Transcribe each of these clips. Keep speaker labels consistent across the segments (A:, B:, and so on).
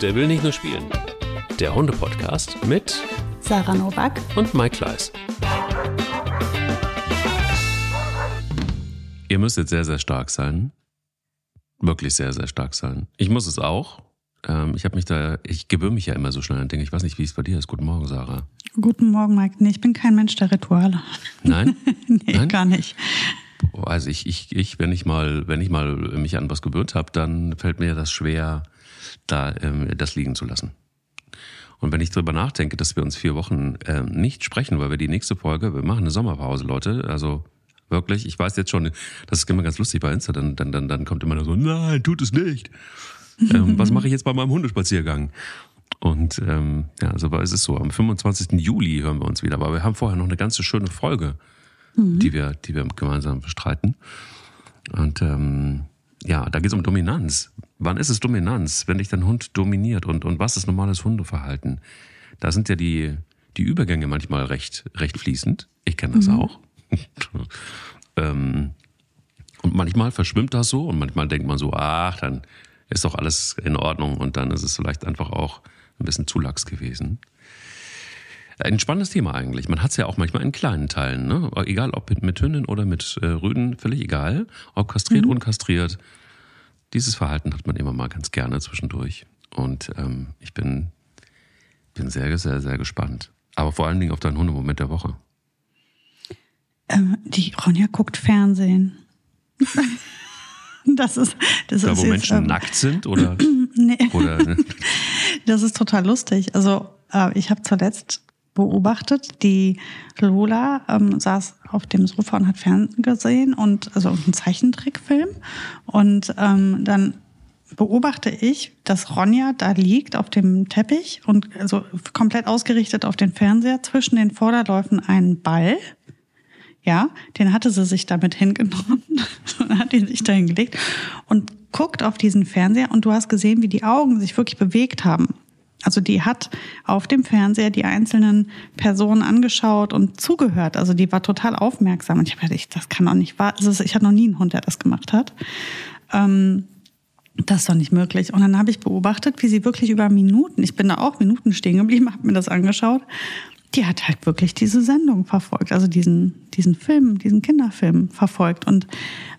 A: Der will nicht nur spielen. Der Hunde-Podcast mit
B: Sarah Novak
A: und Mike Kleiss. Ihr müsst jetzt sehr, sehr stark sein. Wirklich sehr, sehr stark sein. Ich muss es auch. Ähm, ich habe mich da, ich gewöhne mich ja immer so schnell an Dinge. Ich weiß nicht, wie es bei dir ist. Guten Morgen, Sarah.
B: Guten Morgen, Mike. Nee, ich bin kein Mensch der Rituale.
A: Nein?
B: nee,
A: Nein?
B: gar nicht.
A: Also ich, ich, ich, wenn ich mal, wenn ich mal mich an was gewöhnt habe, dann fällt mir das schwer, da ähm, das liegen zu lassen. Und wenn ich drüber nachdenke, dass wir uns vier Wochen ähm, nicht sprechen, weil wir die nächste Folge, wir machen eine Sommerpause, Leute, also wirklich, ich weiß jetzt schon, das ist immer ganz lustig bei Insta, dann, dann, dann, dann kommt immer nur so, nein, tut es nicht. ähm, was mache ich jetzt bei meinem Hundespaziergang? Und ähm, ja, so war es ist so. Am 25. Juli hören wir uns wieder, aber wir haben vorher noch eine ganze schöne Folge, die wir, die wir gemeinsam bestreiten. Und ähm, ja, da geht es um Dominanz. Wann ist es Dominanz, wenn dich dein Hund dominiert und, und was ist normales Hundeverhalten? Da sind ja die, die Übergänge manchmal recht, recht fließend. Ich kenne das auch. ähm, und manchmal verschwimmt das so und manchmal denkt man so, ach, dann ist doch alles in Ordnung und dann ist es vielleicht einfach auch ein bisschen zu lax gewesen. Ein spannendes Thema eigentlich. Man hat es ja auch manchmal in kleinen Teilen, ne? egal ob mit, mit Hünden oder mit äh, Rüden, völlig egal, ob kastriert,
B: Mhm.
A: unkastriert. Dieses Verhalten hat man immer mal ganz gerne zwischendurch. Und ähm, ich bin, bin sehr, sehr, sehr gespannt. Aber vor allen Dingen auf deinen Hundemoment der Woche.
B: Ähm, die Ronja guckt Fernsehen. das ist, das
A: Da,
B: ist
A: wo
B: jetzt,
A: Menschen
B: ähm,
A: nackt sind oder,
B: Nee,
A: oder
B: das ist total lustig. Also äh, ich habe zuletzt beobachtet, die Lola ähm, saß auf dem Sofa und hat Fernsehen gesehen und also einen Zeichentrickfilm. Und ähm, dann beobachte ich, dass Ronja da liegt auf dem Teppich und also komplett ausgerichtet auf den Fernseher. Zwischen den Vorderläufen einen Ball. Ja, den hatte sie sich damit hingenommen. Und hat ihn sich da hingelegt und guckt auf diesen Fernseher. Und du hast gesehen, wie die Augen sich wirklich bewegt haben. Also die hat auf dem Fernseher die einzelnen Personen angeschaut und zugehört. Also die war total aufmerksam. Und ich habe gedacht, das kann doch nicht wahr. Also ich hatte noch nie einen Hund, der das gemacht hat. Ähm, das ist doch nicht möglich. Und dann habe ich beobachtet, wie sie wirklich über Minuten, ich bin da auch Minuten stehen geblieben, habe mir das angeschaut. Die hat halt wirklich diese Sendung verfolgt, also diesen, diesen Film, diesen Kinderfilm verfolgt. Und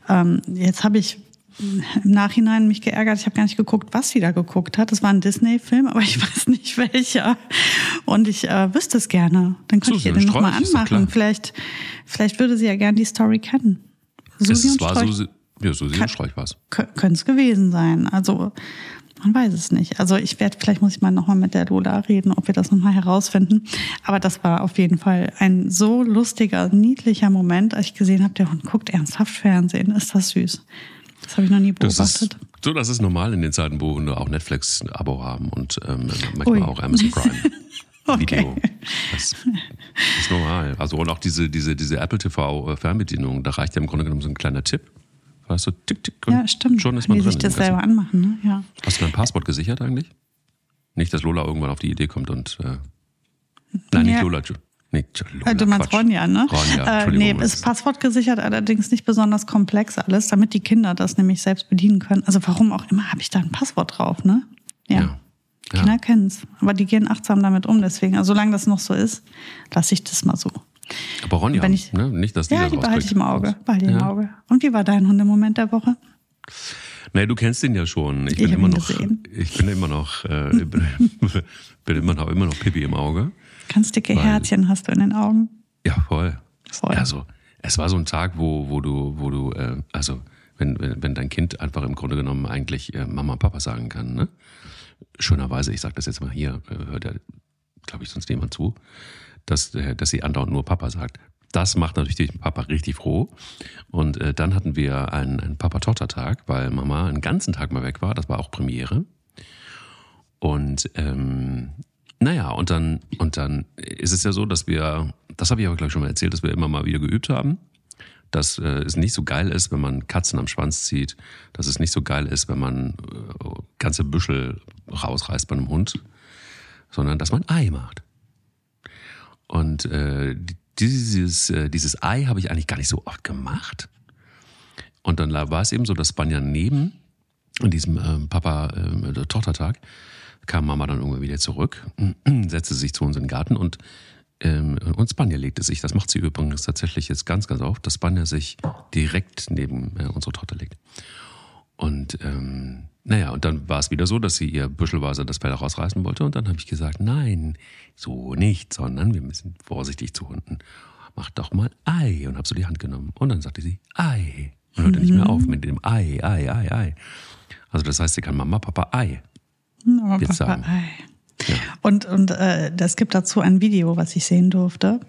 B: ähm, jetzt habe ich im Nachhinein mich geärgert. Ich habe gar nicht geguckt, was sie da geguckt hat. Das war ein Disney-Film, aber ich weiß nicht welcher. Und ich äh, wüsste es gerne. Dann könnte ich ihr
A: Susi
B: den
A: und
B: nochmal anmachen. Vielleicht, vielleicht würde sie ja gerne die Story kennen. Susi
A: es
B: und
A: war
B: Strolch
A: so, ja, so sehr Streich war es.
B: könnte es gewesen sein. Also man weiß es nicht. Also ich werde, vielleicht muss ich mal nochmal mit der Lola reden, ob wir das nochmal herausfinden. Aber das war auf jeden Fall ein so lustiger, niedlicher Moment, als ich gesehen habe, der Hund guckt ernsthaft Fernsehen. Ist das süß. Das habe ich noch nie
A: Das
B: beobachtet.
A: ist, so, das ist normal in den Zeiten, wo Hunde auch Netflix-Abo haben und ähm, manchmal
B: Ui.
A: auch Amazon Prime.
B: Okay.
A: Video. Das ist normal. Also und auch diese, diese, diese Apple TV Fernbedienung, da reicht ja im Grunde genommen so ein kleiner Tipp. Weißt du, tick, tick.
B: ja, stimmt.
A: Schon ist man
B: Wie
A: drin.
B: sich das selber anmachen, ne? Ja.
A: Hast du dein Passwort gesichert eigentlich? Nicht, dass Lola irgendwann auf die Idee kommt und äh, nein, nicht
B: Ja.
A: Lola. Nee, Lola,
B: Äh, du meinst
A: Quatsch.
B: Ronja, ne?
A: Ronja,
B: äh, nee, ist Passwort gesichert, allerdings nicht besonders komplex alles, damit die Kinder das nämlich selbst bedienen können. Also warum auch immer habe ich da ein Passwort drauf, ne? Ja.
A: Ja.
B: Kinder
A: Ja.
B: kennen's, aber die gehen achtsam damit um. Deswegen, also solange das noch so ist, lasse ich das mal so.
A: Aber Ronja,
B: Wenn ich-
A: ne? nicht, dass die
B: Ja,
A: das
B: die behalte ich im Auge. Behalte ich im
A: Ja.
B: Auge. Und wie war dein Hundemoment der Woche?
A: Nee, du kennst den ja schon. Ich
B: Ich
A: bin immer
B: ihn
A: noch, ich bin immer noch, äh, bin immer noch, immer noch Pippi im Auge.
B: Ganz dicke
A: Weil-
B: Herzchen hast du in den Augen.
A: Ja, voll.
B: Voll.
A: Also, es war so ein Tag, wo, wo du, wo du, äh, also, wenn, wenn, wenn dein Kind einfach im Grunde genommen eigentlich äh, Mama und Papa sagen kann, ne? Schönerweise, ich sage das jetzt mal hier, äh, hört ja, glaube ich, sonst niemand zu, dass, äh, dass sie andauernd nur Papa sagt. Das macht natürlich den Papa richtig froh. Und äh, dann hatten wir einen, einen Papa-Tochter-Tag, weil Mama einen ganzen Tag mal weg war. Das war auch Premiere. Und ähm, naja, und dann, und dann ist es ja so, dass wir, das habe ich aber gleich schon mal erzählt, dass wir immer mal wieder geübt haben. Dass äh, es nicht so geil ist, wenn man Katzen am Schwanz zieht. Dass es nicht so geil ist, wenn man äh, ganze Büschel rausreißt bei einem Hund. Sondern dass man Ei macht. Und äh, dieses, äh, dieses Ei habe ich eigentlich gar nicht so oft gemacht. Und dann war es eben so, dass Spanja neben an diesem ähm, Papa-Tochtertag ähm, kam Mama dann irgendwann wieder zurück, setzte sich zu uns in den Garten und ähm, und Spanja legte sich, das macht sie übrigens tatsächlich jetzt ganz, ganz oft, dass Spanja sich direkt neben äh, unsere Tochter legt. Und ähm, naja, und dann war es wieder so, dass sie ihr büschelweise das Fell rausreißen wollte. Und dann habe ich gesagt, nein, so nicht, sondern wir müssen vorsichtig zu Hunden. Mach doch mal Ei. Und habe so die Hand genommen. Und dann sagte sie Ei. Und hörte mhm. nicht mehr auf mit dem Ei, Ei, Ei, Ei. Also das heißt, sie kann Mama, Papa, Ei.
B: Papa, sagen. Ja. Und, und äh, es gibt dazu ein Video, was ich sehen durfte.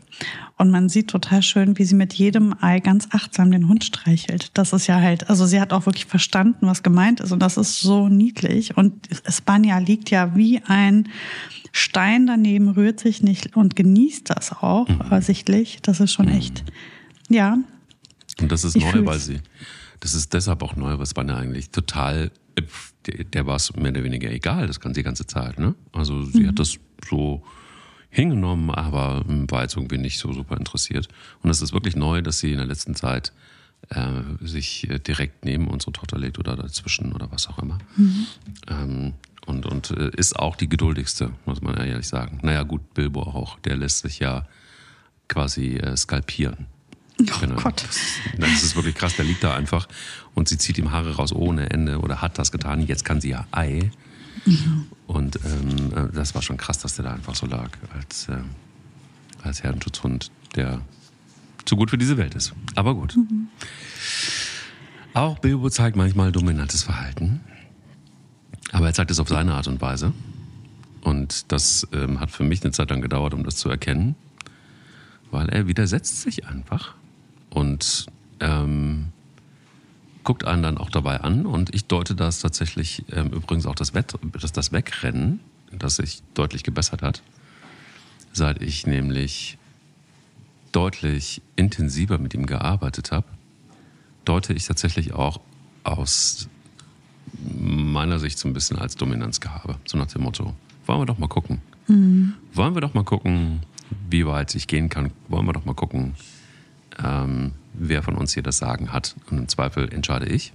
B: Und man sieht total schön, wie sie mit jedem Ei ganz achtsam den Hund streichelt. Das ist ja halt, also sie hat auch wirklich verstanden, was gemeint ist. Und das ist so niedlich. Und Spanja liegt ja wie ein Stein daneben, rührt sich nicht und genießt das auch, mhm. sichtlich. Das ist schon mhm. echt, ja.
A: Und das ist neu, weil sie, das ist deshalb auch neu, was Spanja eigentlich total der, der war es mehr oder weniger egal, das kann die ganze Zeit. Ne? Also sie mhm. hat das so hingenommen, aber war jetzt irgendwie nicht so super interessiert. Und es ist wirklich neu, dass sie in der letzten Zeit äh, sich direkt neben unsere Tochter legt oder dazwischen oder was auch immer. Mhm. Ähm, und und äh, ist auch die geduldigste, muss man ja ehrlich sagen. Naja, gut, Bilbo auch, der lässt sich ja quasi äh, skalpieren.
B: Oh genau. Gott.
A: Das, ist wirklich krass. Der liegt da einfach und sie zieht ihm Haare raus ohne Ende oder hat das getan. Jetzt kann sie ja Ei. Mhm. Und ähm, äh, das war schon krass, dass der da einfach so lag als, äh, als Herdenschutzhund, der zu gut für diese Welt ist. Aber gut. Mhm. Auch Bilbo zeigt manchmal dominantes Verhalten. Aber er zeigt es auf seine Art und Weise. Und das ähm, hat für mich eine Zeit lang gedauert, um das zu erkennen. Weil er widersetzt sich einfach und ähm, guckt einen dann auch dabei an. Und ich deute das tatsächlich ähm, übrigens auch das, Wett, das, das Wegrennen, das sich deutlich gebessert hat, seit ich nämlich deutlich intensiver mit ihm gearbeitet habe, deute ich tatsächlich auch aus meiner Sicht so ein bisschen als Dominanzgehabe. So nach dem Motto, wollen wir doch mal gucken. Mhm. Wollen wir doch mal gucken, wie weit ich gehen kann. Wollen wir doch mal gucken, ähm, wer von uns hier das Sagen hat. Und im Zweifel entscheide ich.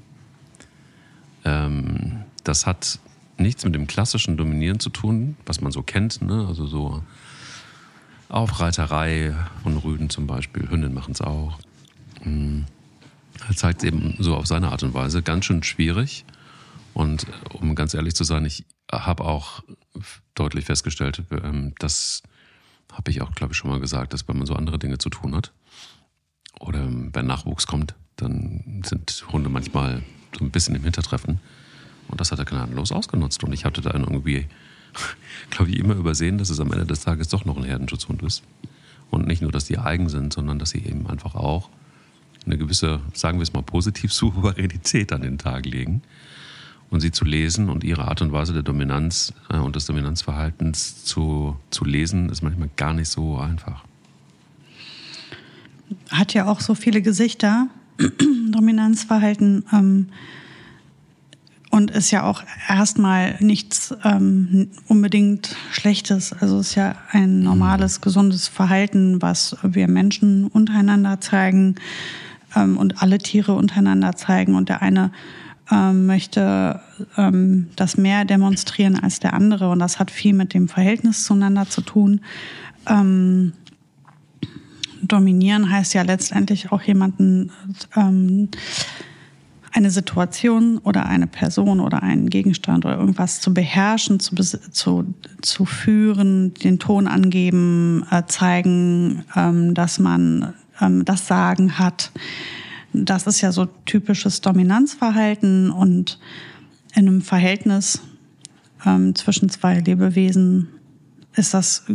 A: Ähm, das hat nichts mit dem klassischen Dominieren zu tun, was man so kennt. Ne? Also so Aufreiterei von Rüden zum Beispiel. Hündinnen machen es auch. Mhm. Er zeigt es eben so auf seine Art und Weise. Ganz schön schwierig. Und um ganz ehrlich zu sein, ich habe auch deutlich festgestellt, ähm, das habe ich auch, glaube ich, schon mal gesagt, dass wenn man so andere Dinge zu tun hat, oder wenn Nachwuchs kommt, dann sind Hunde manchmal so ein bisschen im Hintertreffen. Und das hat er gnadenlos ausgenutzt. Und ich hatte da irgendwie, glaube ich, immer übersehen, dass es am Ende des Tages doch noch ein Herdenschutzhund ist. Und nicht nur, dass die eigen sind, sondern dass sie eben einfach auch eine gewisse, sagen wir es mal positiv, Souveränität an den Tag legen. Und sie zu lesen und ihre Art und Weise der Dominanz äh, und des Dominanzverhaltens zu, zu lesen, ist manchmal gar nicht so einfach
B: hat ja auch so viele Gesichter, Dominanzverhalten. Ähm, und ist ja auch erstmal nichts ähm, unbedingt Schlechtes. Also ist ja ein normales, gesundes Verhalten, was wir Menschen untereinander zeigen ähm, und alle Tiere untereinander zeigen. Und der eine ähm, möchte ähm, das mehr demonstrieren als der andere. Und das hat viel mit dem Verhältnis zueinander zu tun. Ähm, dominieren heißt ja letztendlich auch jemanden ähm, eine Situation oder eine Person oder einen Gegenstand oder irgendwas zu beherrschen, zu, zu, zu führen, den Ton angeben, äh, zeigen, ähm, dass man ähm, das Sagen hat. Das ist ja so typisches Dominanzverhalten und in einem Verhältnis ähm, zwischen zwei Lebewesen ist das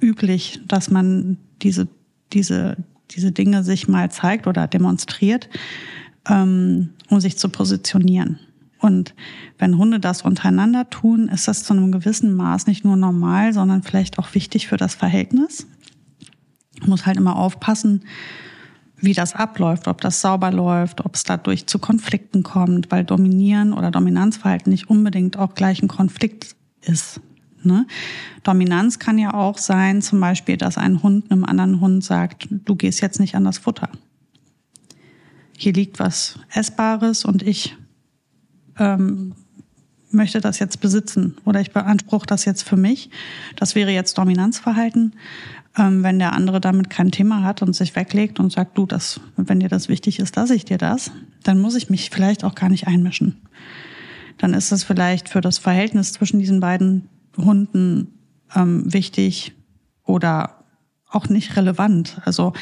B: üblich, dass man diese diese, diese Dinge sich mal zeigt oder demonstriert, ähm, um sich zu positionieren. Und wenn Hunde das untereinander tun, ist das zu einem gewissen Maß nicht nur normal, sondern vielleicht auch wichtig für das Verhältnis. Man muss halt immer aufpassen, wie das abläuft, ob das sauber läuft, ob es dadurch zu Konflikten kommt, weil Dominieren oder Dominanzverhalten nicht unbedingt auch gleich ein Konflikt ist. Ne? Dominanz kann ja auch sein, zum Beispiel, dass ein Hund einem anderen Hund sagt, du gehst jetzt nicht an das Futter. Hier liegt was Essbares und ich ähm, möchte das jetzt besitzen oder ich beanspruche das jetzt für mich. Das wäre jetzt Dominanzverhalten. Ähm, wenn der andere damit kein Thema hat und sich weglegt und sagt, du, das, wenn dir das wichtig ist, lasse ich dir das, dann muss ich mich vielleicht auch gar nicht einmischen. Dann ist es vielleicht für das Verhältnis zwischen diesen beiden Hunden ähm, wichtig oder auch nicht relevant. Also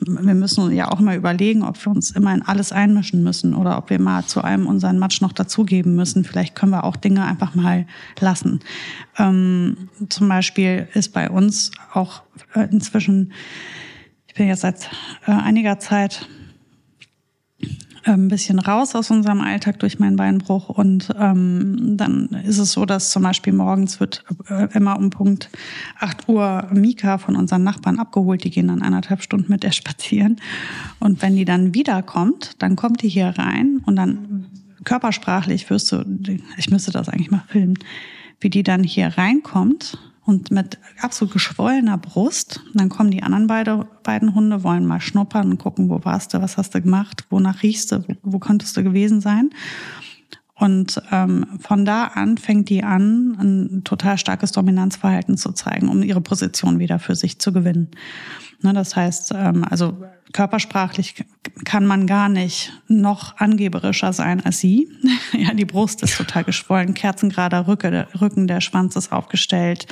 B: wir müssen ja auch mal überlegen, ob wir uns immer in alles einmischen müssen oder ob wir mal zu einem unseren Matsch noch dazugeben müssen. Vielleicht können wir auch Dinge einfach mal lassen. Ähm, zum Beispiel ist bei uns auch äh, inzwischen, ich bin jetzt seit äh, einiger Zeit ein bisschen raus aus unserem Alltag durch meinen Beinbruch. Und ähm, dann ist es so, dass zum Beispiel morgens wird äh, immer um Punkt 8 Uhr Mika von unseren Nachbarn abgeholt. Die gehen dann eineinhalb Stunden mit der spazieren. Und wenn die dann wiederkommt, dann kommt die hier rein und dann körpersprachlich wirst du, ich müsste das eigentlich mal filmen, wie die dann hier reinkommt und mit absolut geschwollener Brust. dann kommen die anderen beide, beiden Hunde, wollen mal schnuppern und gucken, wo warst du, was hast du gemacht, wonach riechst du, wo, wo könntest du gewesen sein. Und ähm, von da an fängt die an, ein total starkes Dominanzverhalten zu zeigen, um ihre Position wieder für sich zu gewinnen. Ne, das heißt, ähm, also körpersprachlich kann man gar nicht noch angeberischer sein als sie. ja, die Brust ist total geschwollen, kerzengerader Rücke, Rücken, der Schwanz ist aufgestellt,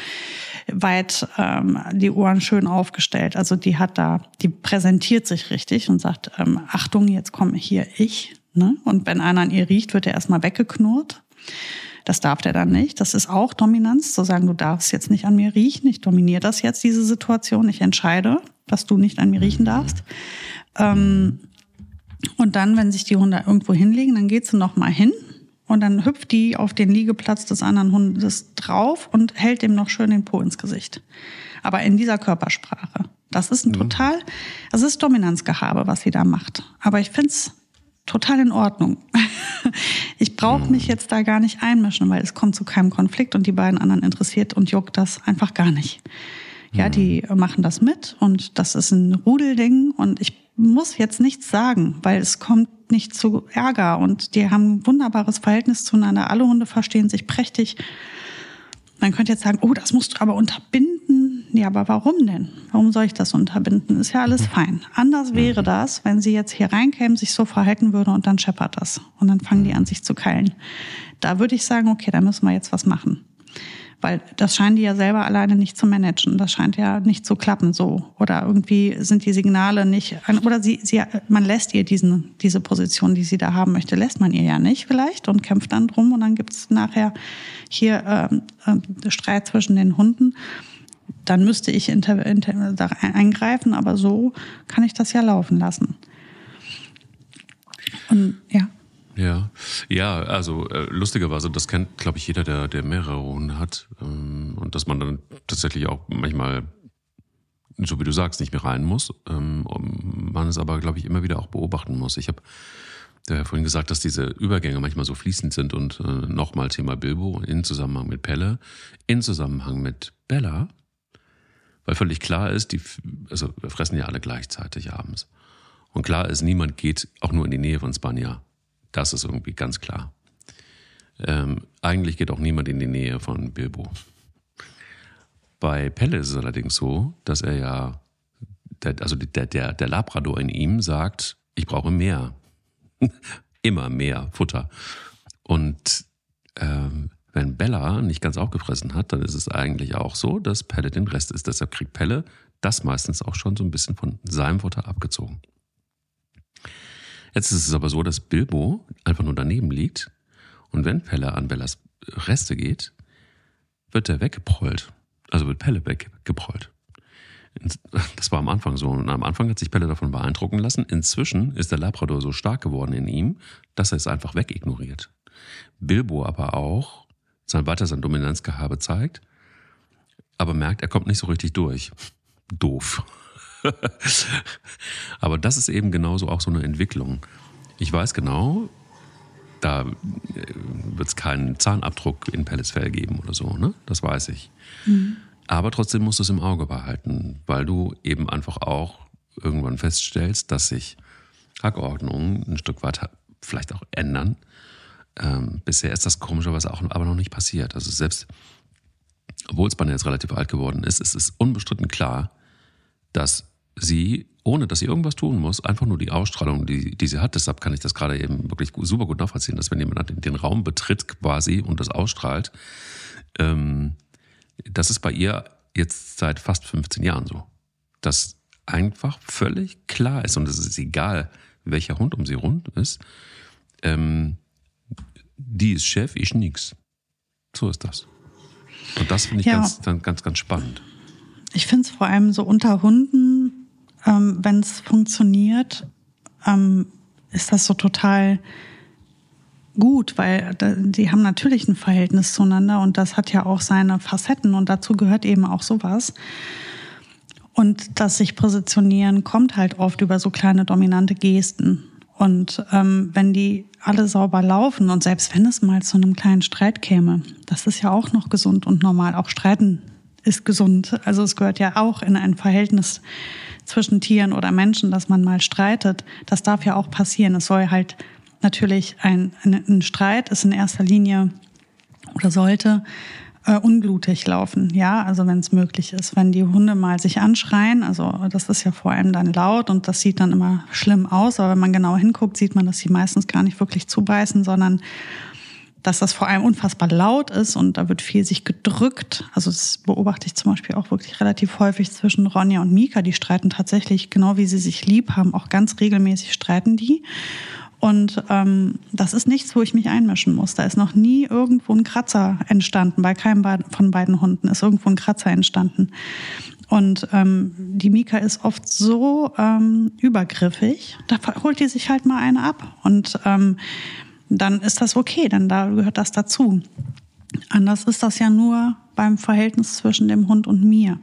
B: weit ähm, die Ohren schön aufgestellt. Also die hat da, die präsentiert sich richtig und sagt, ähm, Achtung, jetzt komme hier ich. Ne? Und wenn einer an ihr riecht, wird er erstmal weggeknurrt. Das darf der dann nicht. Das ist auch Dominanz, zu sagen, du darfst jetzt nicht an mir riechen. Ich dominiere das jetzt, diese Situation. Ich entscheide, dass du nicht an mir riechen darfst. Ähm, und dann, wenn sich die Hunde irgendwo hinlegen, dann geht sie noch mal hin und dann hüpft die auf den Liegeplatz des anderen Hundes drauf und hält dem noch schön den Po ins Gesicht. Aber in dieser Körpersprache. Das ist ein mhm. total, das ist Dominanzgehabe, was sie da macht. Aber ich find's total in Ordnung. Ich brauche mich jetzt da gar nicht einmischen, weil es kommt zu keinem Konflikt und die beiden anderen interessiert und juckt das einfach gar nicht. Ja, die machen das mit und das ist ein Rudelding und ich muss jetzt nichts sagen, weil es kommt nicht zu Ärger und die haben ein wunderbares Verhältnis zueinander. Alle Hunde verstehen sich prächtig. Man könnte jetzt sagen, oh, das musst du aber unterbinden. Ja, aber warum denn? Warum soll ich das unterbinden? Ist ja alles fein. Anders wäre das, wenn sie jetzt hier reinkämen, sich so verhalten würde und dann scheppert das. Und dann fangen die an, sich zu keilen. Da würde ich sagen, okay, da müssen wir jetzt was machen. Weil das scheinen die ja selber alleine nicht zu managen. Das scheint ja nicht zu klappen so. Oder irgendwie sind die Signale nicht, oder sie, sie, man lässt ihr diesen, diese Position, die sie da haben möchte, lässt man ihr ja nicht vielleicht und kämpft dann drum und dann gibt es nachher hier äh, äh, Streit zwischen den Hunden. Dann müsste ich inter, inter, da eingreifen, aber so kann ich das ja laufen lassen. Und ja.
A: Ja, ja, also äh, lustigerweise, das kennt, glaube ich, jeder, der, der mehrere Hunde hat. Ähm, und dass man dann tatsächlich auch manchmal, so wie du sagst, nicht mehr rein muss. Ähm, man es aber, glaube ich, immer wieder auch beobachten muss. Ich habe ja vorhin gesagt, dass diese Übergänge manchmal so fließend sind und äh, nochmal Thema Bilbo in Zusammenhang mit Pelle, in Zusammenhang mit Bella, weil völlig klar ist, die, also wir fressen ja alle gleichzeitig abends. Und klar ist, niemand geht auch nur in die Nähe von Spanja das ist irgendwie ganz klar. Ähm, eigentlich geht auch niemand in die Nähe von Bilbo. Bei Pelle ist es allerdings so, dass er ja, der, also der, der, der Labrador in ihm sagt, ich brauche mehr. Immer mehr Futter. Und ähm, wenn Bella nicht ganz aufgefressen hat, dann ist es eigentlich auch so, dass Pelle den Rest ist. Deshalb kriegt Pelle das meistens auch schon so ein bisschen von seinem Futter abgezogen. Jetzt ist es aber so, dass Bilbo einfach nur daneben liegt und wenn Pelle an Bellas Reste geht, wird er weggeprollt. Also wird Pelle weggeprollt. Das war am Anfang so. Und am Anfang hat sich Pelle davon beeindrucken lassen. Inzwischen ist der Labrador so stark geworden in ihm, dass er es einfach wegignoriert. Bilbo aber auch sein weiter sein Dominanzgehabe zeigt, aber merkt, er kommt nicht so richtig durch. Doof. Aber das ist eben genauso auch so eine Entwicklung. Ich weiß genau, da äh, wird es keinen Zahnabdruck in Pelles Fell geben oder so, ne? Das weiß ich. Mhm. Aber trotzdem musst du es im Auge behalten, weil du eben einfach auch irgendwann feststellst, dass sich Hackordnungen ein Stück weit vielleicht auch ändern. ähm, bisher ist das komischerweise auch aber noch nicht passiert. Also selbst, obwohl Spanne jetzt relativ alt geworden ist, ist es unbestritten klar, dass sie, ohne dass sie irgendwas tun muss, einfach nur die Ausstrahlung, die, die sie hat, deshalb kann ich das gerade eben wirklich super gut nachvollziehen, dass wenn jemand den, den Raum betritt quasi und das ausstrahlt, ähm, das ist bei ihr jetzt seit fast 15 Jahren so. Dass einfach völlig klar ist und es ist egal, welcher Hund um sie rund ist, ähm, die ist Chef, ich nix. So ist das. Und das finde ich ja. ganz, ganz, ganz spannend.
B: Ich finde es vor allem so unter Hunden, ähm, wenn es funktioniert, ähm, ist das so total gut, weil die haben natürlich ein Verhältnis zueinander und das hat ja auch seine Facetten und dazu gehört eben auch sowas. Und das sich positionieren kommt halt oft über so kleine dominante Gesten. Und ähm, wenn die alle sauber laufen und selbst wenn es mal zu einem kleinen Streit käme, das ist ja auch noch gesund und normal. Auch Streiten ist gesund. Also es gehört ja auch in ein Verhältnis zwischen Tieren oder Menschen, dass man mal streitet. Das darf ja auch passieren. Es soll halt natürlich ein, ein, ein Streit ist in erster Linie oder sollte äh, unblutig laufen. Ja, also wenn es möglich ist. Wenn die Hunde mal sich anschreien, also das ist ja vor allem dann laut und das sieht dann immer schlimm aus, aber wenn man genau hinguckt, sieht man, dass sie meistens gar nicht wirklich zubeißen, sondern dass das vor allem unfassbar laut ist und da wird viel sich gedrückt. Also das beobachte ich zum Beispiel auch wirklich relativ häufig zwischen Ronja und Mika. Die streiten tatsächlich, genau wie sie sich lieb haben, auch ganz regelmäßig streiten die. Und ähm, das ist nichts, wo ich mich einmischen muss. Da ist noch nie irgendwo ein Kratzer entstanden. Bei keinem von beiden Hunden ist irgendwo ein Kratzer entstanden. Und ähm, die Mika ist oft so ähm, übergriffig, da holt die sich halt mal eine ab. Und ähm, dann ist das okay, dann da gehört das dazu. Anders ist das ja nur beim Verhältnis zwischen dem Hund und mir. Mhm.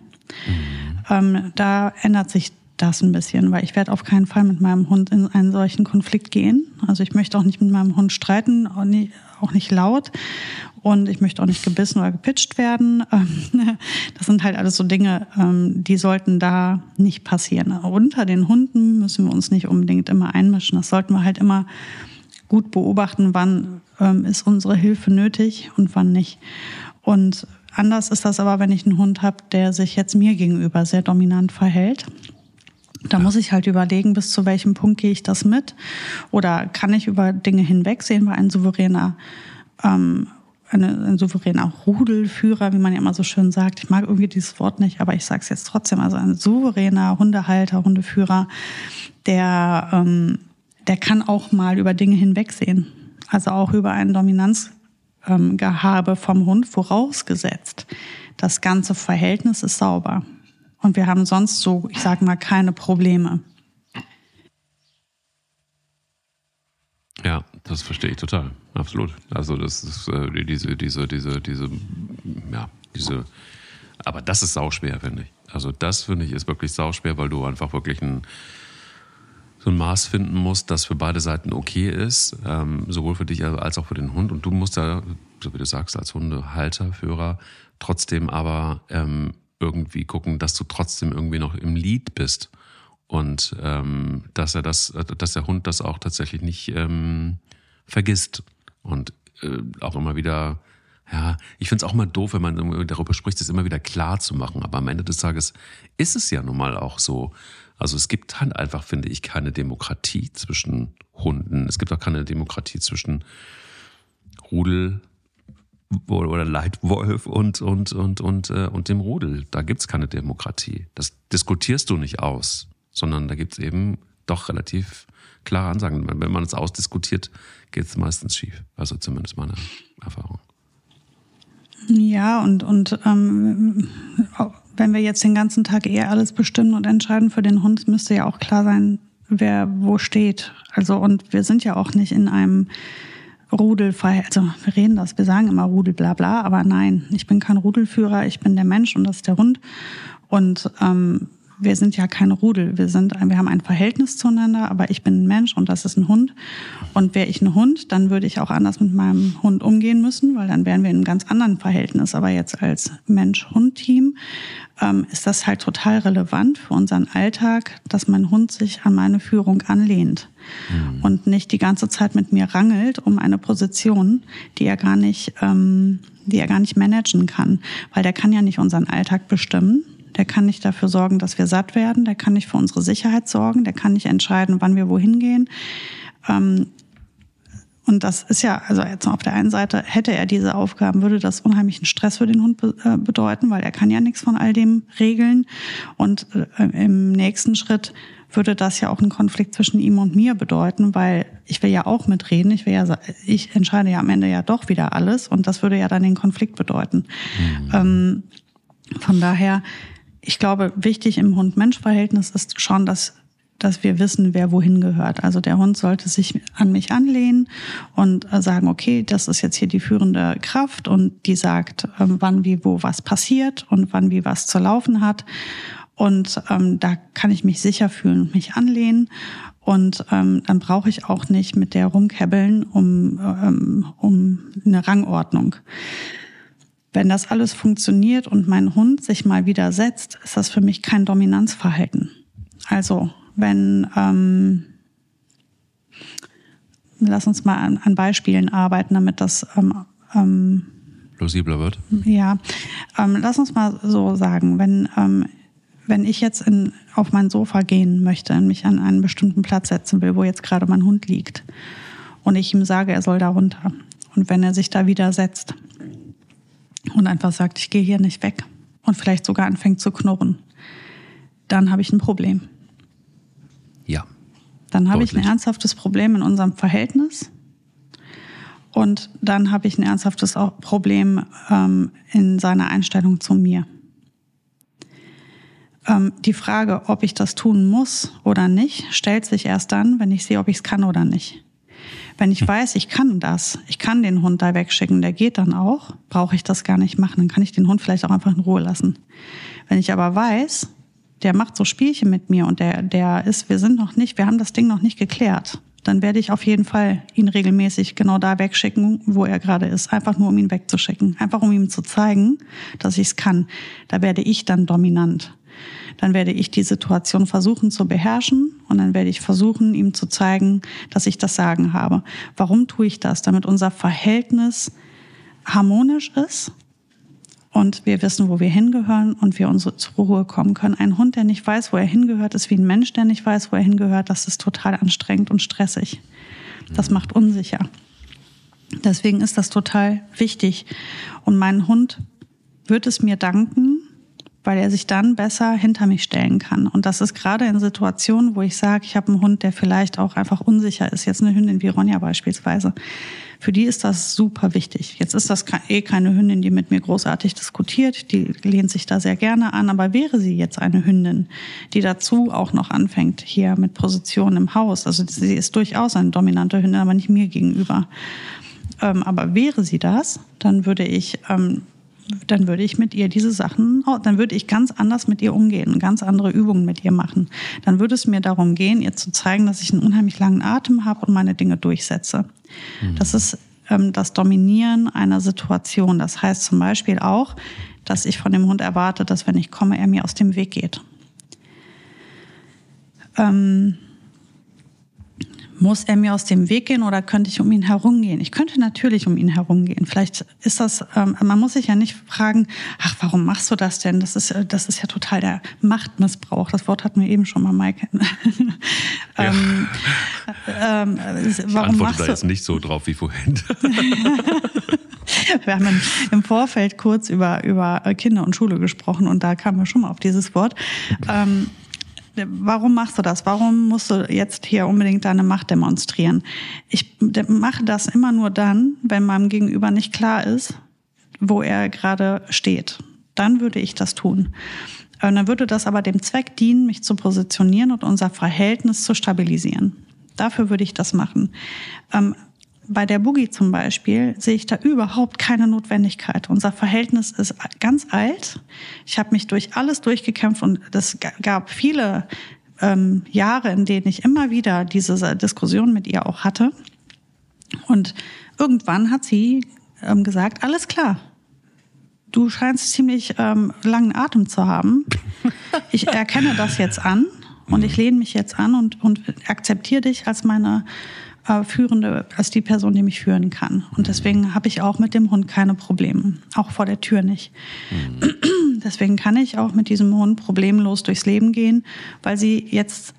B: Ähm, da ändert sich das ein bisschen, weil ich werde auf keinen Fall mit meinem Hund in einen solchen Konflikt gehen. Also ich möchte auch nicht mit meinem Hund streiten, auch nicht, auch nicht laut. Und ich möchte auch nicht gebissen oder gepitcht werden. Das sind halt alles so Dinge, ähm, die sollten da nicht passieren. Unter den Hunden müssen wir uns nicht unbedingt immer einmischen. Das sollten wir halt immer gut beobachten, wann ähm, ist unsere Hilfe nötig und wann nicht. Und anders ist das aber, wenn ich einen Hund habe, der sich jetzt mir gegenüber sehr dominant verhält da muss ich halt überlegen, bis zu welchem Punkt gehe ich das mit? Oder kann ich über Dinge hinwegsehen, weil ein souveräner, ähm, eine, ein souveräner Rudelführer, wie man ja immer so schön sagt, ich mag irgendwie dieses Wort nicht, aber ich sage es jetzt trotzdem, also ein souveräner Hundehalter, Hundeführer, der, ähm, der kann auch mal über Dinge hinwegsehen. Also auch über ein Dominanzgehabe vom Hund vorausgesetzt. Das ganze Verhältnis ist sauber. Und wir haben sonst so, ich sage mal, keine Probleme.
A: Ja, das verstehe ich total. Absolut. Also das ist äh, diese, diese, diese, diese, ja, diese, aber das ist sauschwer, finde ich. Also das finde ich ist wirklich sauschwer, weil du einfach wirklich ein, so ein Maß finden musst, das für beide Seiten okay ist, ähm, sowohl für dich als auch für den Hund. Und du musst da, so wie du sagst, als Hundehalter, Führer, trotzdem aber ähm, irgendwie gucken, dass du trotzdem irgendwie noch im Lied bist und ähm, dass er das, dass der Hund das auch tatsächlich nicht ähm, vergisst und äh, auch immer wieder ja, ich finde es auch mal doof, wenn man darüber spricht, das immer wieder klar zu machen. Aber am Ende des Tages ist es ja nun mal auch so. Also es gibt halt einfach, finde ich, keine Demokratie zwischen Hunden. Es gibt auch keine Demokratie zwischen Rudel, oder Leitwolf und, und, und, und, äh, und dem Rudel. Da gibt's keine Demokratie. Das diskutierst du nicht aus, sondern da gibt's eben doch relativ klare Ansagen. Wenn man es ausdiskutiert, geht's meistens schief. Also zumindest meine Erfahrung.
B: Ja, und, und ähm, wenn wir jetzt den ganzen Tag eher alles bestimmen und entscheiden für den Hund, müsste ja auch klar sein, wer wo steht. Also, und wir sind ja auch nicht in einem Rudelfreiheit, also wir reden das, wir sagen immer Rudel, bla bla, aber nein, ich bin kein Rudelführer, ich bin der Mensch und das ist der Hund. Und ähm, wir sind ja kein Rudel. Wir sind, wir haben ein Verhältnis zueinander, aber ich bin ein Mensch und das ist ein Hund. Und wäre ich ein Hund, dann würde ich auch anders mit meinem Hund umgehen müssen, weil dann wären wir in einem ganz anderen Verhältnis. Aber jetzt als Mensch-Hund-Team ähm, ist das halt total relevant für unseren Alltag, dass mein Hund sich an meine Führung anlehnt mhm. und nicht die ganze Zeit mit mir rangelt um eine Position, die er gar nicht, ähm, die er gar nicht managen kann, weil der kann ja nicht unseren Alltag bestimmen. Der kann nicht dafür sorgen, dass wir satt werden. Der kann nicht für unsere Sicherheit sorgen. Der kann nicht entscheiden, wann wir wohin gehen. Ähm, und das ist ja, also jetzt auf der einen Seite hätte er diese Aufgaben, würde das unheimlichen Stress für den Hund äh, bedeuten, weil er kann ja nichts von all dem regeln. Und äh, im nächsten Schritt würde das ja auch einen Konflikt zwischen ihm und mir bedeuten, weil ich will ja auch mitreden. Ich will ja, ich entscheide ja am Ende ja doch wieder alles und das würde ja dann den Konflikt bedeuten. Mhm. Ähm, von daher, ich glaube, wichtig im Hund-Mensch-Verhältnis ist schon, dass dass wir wissen, wer wohin gehört. Also der Hund sollte sich an mich anlehnen und sagen, okay, das ist jetzt hier die führende Kraft und die sagt, ähm, wann wie wo was passiert und wann wie was zu laufen hat. Und ähm, da kann ich mich sicher fühlen und mich anlehnen. Und ähm, dann brauche ich auch nicht mit der rumkebbeln um, ähm, um eine Rangordnung. Wenn das alles funktioniert und mein Hund sich mal widersetzt, ist das für mich kein Dominanzverhalten. Also wenn, ähm, lass uns mal an, an Beispielen arbeiten, damit das ähm, ähm,
A: plausibler wird.
B: Ja, ähm, lass uns mal so sagen, wenn ähm, wenn ich jetzt in, auf mein Sofa gehen möchte und mich an einen bestimmten Platz setzen will, wo jetzt gerade mein Hund liegt, und ich ihm sage, er soll da runter, und wenn er sich da wieder setzt und einfach sagt, ich gehe hier nicht weg und vielleicht sogar anfängt zu knurren, dann habe ich ein Problem.
A: Ja.
B: Dann habe ich ein ernsthaftes Problem in unserem Verhältnis. Und dann habe ich ein ernsthaftes Problem ähm, in seiner Einstellung zu mir. Ähm, die Frage, ob ich das tun muss oder nicht, stellt sich erst dann, wenn ich sehe, ob ich es kann oder nicht. Wenn ich hm. weiß, ich kann das, ich kann den Hund da wegschicken, der geht dann auch, brauche ich das gar nicht machen. Dann kann ich den Hund vielleicht auch einfach in Ruhe lassen. Wenn ich aber weiß, der macht so Spielchen mit mir und der, der ist, wir sind noch nicht, wir haben das Ding noch nicht geklärt, dann werde ich auf jeden Fall ihn regelmäßig genau da wegschicken, wo er gerade ist. Einfach nur, um ihn wegzuschicken. Einfach um ihm zu zeigen, dass ich es kann. Da werde ich dann dominant. Dann werde ich die Situation versuchen zu beherrschen und dann werde ich versuchen, ihm zu zeigen, dass ich das Sagen habe. Warum tue ich das? Damit unser Verhältnis harmonisch ist und wir wissen, wo wir hingehören und wir unsere zur Ruhe kommen können. Ein Hund, der nicht weiß, wo er hingehört, ist wie ein Mensch, der nicht weiß, wo er hingehört. Das ist total anstrengend und stressig. Das mhm. macht unsicher. Deswegen ist das total wichtig. Und mein Hund wird es mir danken, weil er sich dann besser hinter mich stellen kann. Und das ist gerade in Situationen, wo ich sage, ich habe einen Hund, der vielleicht auch einfach unsicher ist. Jetzt eine Hündin wie Ronja beispielsweise für die ist das super wichtig. Jetzt ist das eh keine Hündin, die mit mir großartig diskutiert, die lehnt sich da sehr gerne an, aber wäre sie jetzt eine Hündin, die dazu auch noch anfängt, hier mit Position im Haus, also sie ist durchaus eine dominante Hündin, aber nicht mir gegenüber. Ähm, aber wäre sie das, dann würde ich ähm, dann würde ich mit ihr diese Sachen, dann würde ich ganz anders mit ihr umgehen, ganz andere Übungen mit ihr machen. Dann würde es mir darum gehen, ihr zu zeigen, dass ich einen unheimlich langen Atem habe und meine Dinge durchsetze. Mhm. Das ist ähm, das Dominieren einer Situation. Das heißt zum Beispiel auch, dass ich von dem Hund erwarte, dass wenn ich komme, er mir aus dem Weg geht. Ähm, muss er mir aus dem Weg gehen oder könnte ich um ihn herumgehen? Ich könnte natürlich um ihn herumgehen. Vielleicht ist das, ähm, man muss sich ja nicht fragen, ach, warum machst du das denn? Das ist, äh, das ist ja total der Machtmissbrauch. Das Wort hatten wir eben schon mal, Mike.
A: ähm, ähm, ich warum antworte da jetzt nicht so drauf wie vorhin.
B: wir haben im Vorfeld kurz über, über Kinder und Schule gesprochen und da kamen wir schon mal auf dieses Wort. Ähm, Warum machst du das? Warum musst du jetzt hier unbedingt deine Macht demonstrieren? Ich mache das immer nur dann, wenn meinem Gegenüber nicht klar ist, wo er gerade steht. Dann würde ich das tun. Und dann würde das aber dem Zweck dienen, mich zu positionieren und unser Verhältnis zu stabilisieren. Dafür würde ich das machen. Bei der Boogie zum Beispiel sehe ich da überhaupt keine Notwendigkeit. Unser Verhältnis ist ganz alt. Ich habe mich durch alles durchgekämpft und es gab viele ähm, Jahre, in denen ich immer wieder diese Diskussion mit ihr auch hatte. Und irgendwann hat sie ähm, gesagt, alles klar, du scheinst ziemlich ähm, langen Atem zu haben. Ich erkenne das jetzt an und ich lehne mich jetzt an und, und akzeptiere dich als meine äh, Führende, als die Person, die mich führen kann. Und deswegen habe ich auch mit dem Hund keine Probleme, auch vor der Tür nicht. Mhm. Deswegen kann ich auch mit diesem Hund problemlos durchs Leben gehen, weil sie jetzt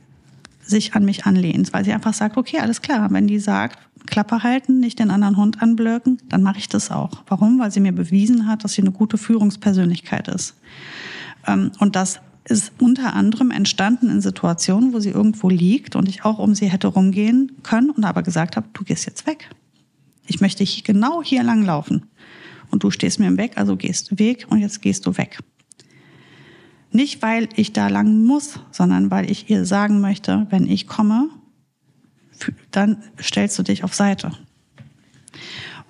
B: sich an mich anlehnt, weil sie einfach sagt, okay, alles klar, wenn die sagt, Klappe halten, nicht den anderen Hund anblöken, dann mache ich das auch. Warum? Weil sie mir bewiesen hat, dass sie eine gute Führungspersönlichkeit ist. Ähm, und das ist unter anderem entstanden in Situationen, wo sie irgendwo liegt und ich auch um sie hätte rumgehen können und aber gesagt habe, du gehst jetzt weg. Ich möchte hier, genau hier lang laufen. Und du stehst mir im Weg, also gehst du weg und jetzt gehst du weg. Nicht, weil ich da lang muss, sondern weil ich ihr sagen möchte, wenn ich komme, dann stellst du dich auf Seite.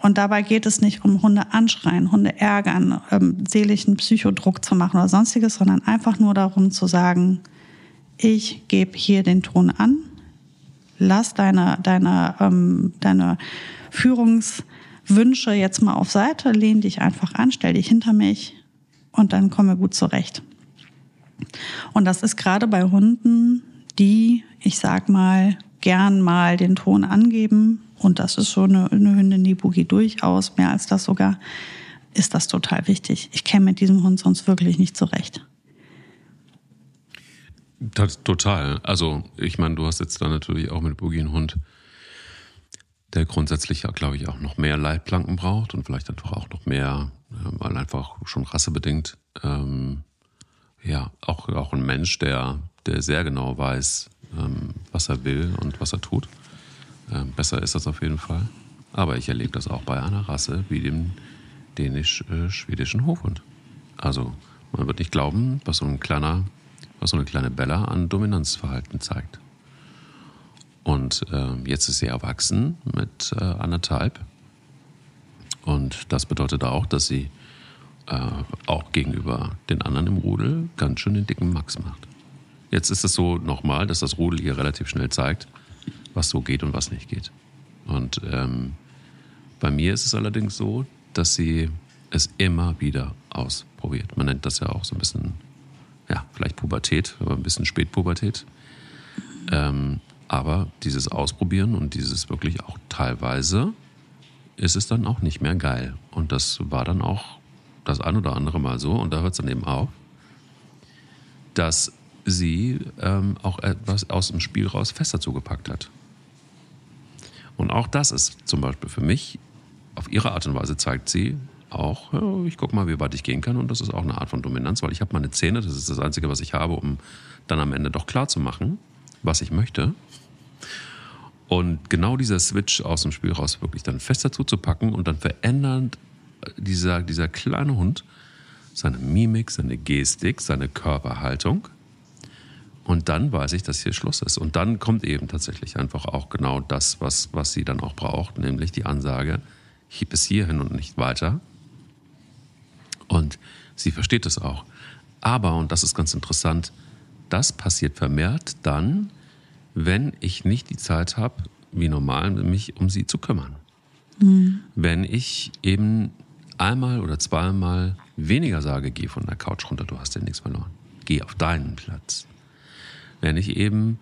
B: Und dabei geht es nicht um Hunde anschreien, Hunde ärgern, ähm, seelischen Psychodruck zu machen oder sonstiges, sondern einfach nur darum zu sagen, ich gebe hier den Ton an, lass deine, deine, ähm, deine Führungswünsche jetzt mal auf Seite, lehn dich einfach an, stell dich hinter mich und dann kommen wir gut zurecht. Und das ist gerade bei Hunden, die, ich sag mal, gern mal den Ton angeben, und das ist so eine, eine Hündin, die Boogie durchaus, mehr als das sogar, ist das total wichtig. Ich käme mit diesem Hund sonst wirklich nicht zurecht.
A: Total. Also, ich meine, du hast jetzt da natürlich auch mit Boogie einen Hund, der grundsätzlich glaube ich, auch noch mehr Leitplanken braucht und vielleicht einfach auch noch mehr, weil einfach schon rassebedingt, ähm, ja, auch, auch ein Mensch, der, der sehr genau weiß, ähm, was er will und was er tut. Ähm, besser ist das auf jeden Fall. Aber ich erlebe das auch bei einer Rasse wie dem dänisch-schwedischen Hofhund. Also man wird nicht glauben, was so ein kleiner, was so eine kleine Bella an Dominanzverhalten zeigt. Und äh, jetzt ist sie erwachsen mit äh, anderthalb. Und das bedeutet auch, dass sie äh, auch gegenüber den anderen im Rudel ganz schön den dicken Max macht. Jetzt ist es so nochmal, dass das Rudel hier relativ schnell zeigt, was so geht und was nicht geht. Und ähm, bei mir ist es allerdings so, dass sie es immer wieder ausprobiert. Man nennt das ja auch so ein bisschen, ja, vielleicht Pubertät, aber ein bisschen Spätpubertät. Ähm, aber dieses Ausprobieren und dieses wirklich auch teilweise ist es dann auch nicht mehr geil. Und das war dann auch das ein oder andere Mal so, und da hört es dann eben auf, dass sie ähm, auch etwas aus dem Spiel raus fester zugepackt hat. Und auch das ist zum Beispiel für mich, auf ihre Art und Weise zeigt sie auch, ich gucke mal, wie weit ich gehen kann. Und das ist auch eine Art von Dominanz, weil ich habe meine Zähne, das ist das Einzige, was ich habe, um dann am Ende doch klar zu machen, was ich möchte. Und genau dieser Switch aus dem Spiel raus wirklich dann fester zuzupacken und dann verändert dieser, dieser kleine Hund seine Mimik, seine Gestik, seine Körperhaltung und dann weiß ich, dass hier Schluss ist. Und dann kommt eben tatsächlich einfach auch genau das, was, was sie dann auch braucht, nämlich die Ansage, bis hierhin und nicht weiter. Und sie versteht es auch. Aber, und das ist ganz interessant, das passiert vermehrt dann, wenn ich nicht die Zeit habe, wie normal, mich um sie zu kümmern. Mhm. Wenn ich eben einmal oder zweimal weniger sage, geh von der Couch runter, du hast ja nichts verloren. Geh auf deinen Platz wenn ich eben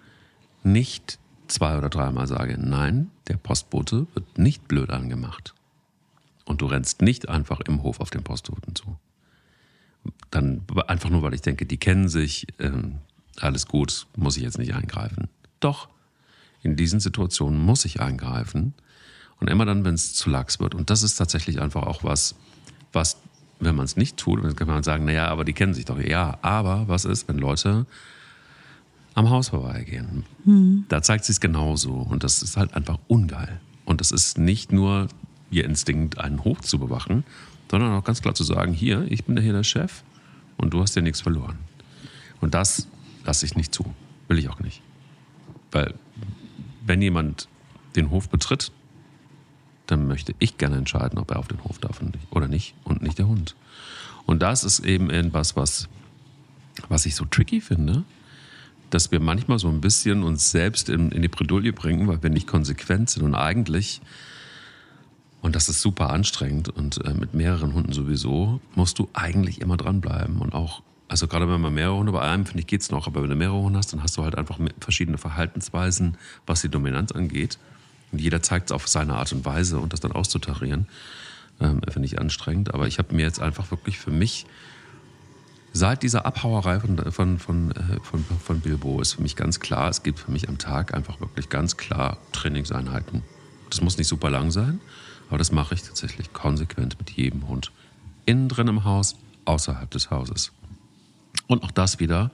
A: nicht zwei oder dreimal sage, nein, der Postbote wird nicht blöd angemacht. Und du rennst nicht einfach im Hof auf den Postboten zu. Dann einfach nur, weil ich denke, die kennen sich, äh, alles gut, muss ich jetzt nicht eingreifen. Doch, in diesen Situationen muss ich eingreifen. Und immer dann, wenn es zu lax wird. Und das ist tatsächlich einfach auch was, was, wenn man es nicht tut, dann kann man sagen, naja, aber die kennen sich doch. Ja, aber was ist, wenn Leute am Haus vorbeigehen. Mhm. Da zeigt sich es genauso. Und das ist halt einfach ungeil. Und das ist nicht nur ihr Instinkt, einen Hof zu bewachen, sondern auch ganz klar zu sagen, hier, ich bin hier der Chef und du hast ja nichts verloren. Und das lasse ich nicht zu. Will ich auch nicht. Weil wenn jemand den Hof betritt dann möchte ich gerne entscheiden, ob er auf den Hof darf oder nicht und nicht der Hund. Und das ist eben etwas, was, was ich so tricky finde, dass wir manchmal so ein bisschen uns selbst in, in die Bredouille bringen, weil wir nicht konsequent sind und eigentlich, und das ist super anstrengend und äh, mit mehreren Hunden sowieso, musst du eigentlich immer dranbleiben und auch also gerade wenn man mehrere Hunde, bei einem finde ich geht es noch, aber wenn du mehrere Hunde hast, dann hast du halt einfach verschiedene Verhaltensweisen, was die Dominanz angeht. Und jeder zeigt es auf seine Art und Weise und das dann auszutarieren, ähm, finde ich anstrengend. Aber ich habe mir jetzt einfach wirklich für mich Seit dieser Abhauerei von, von, von, äh, von, von Bilbo ist für mich ganz klar, es gibt für mich am Tag einfach wirklich ganz klar Trainingseinheiten. Das muss nicht super lang sein, aber das mache ich tatsächlich konsequent mit jedem Hund. Innen drin im Haus, außerhalb des Hauses. Und auch das wieder,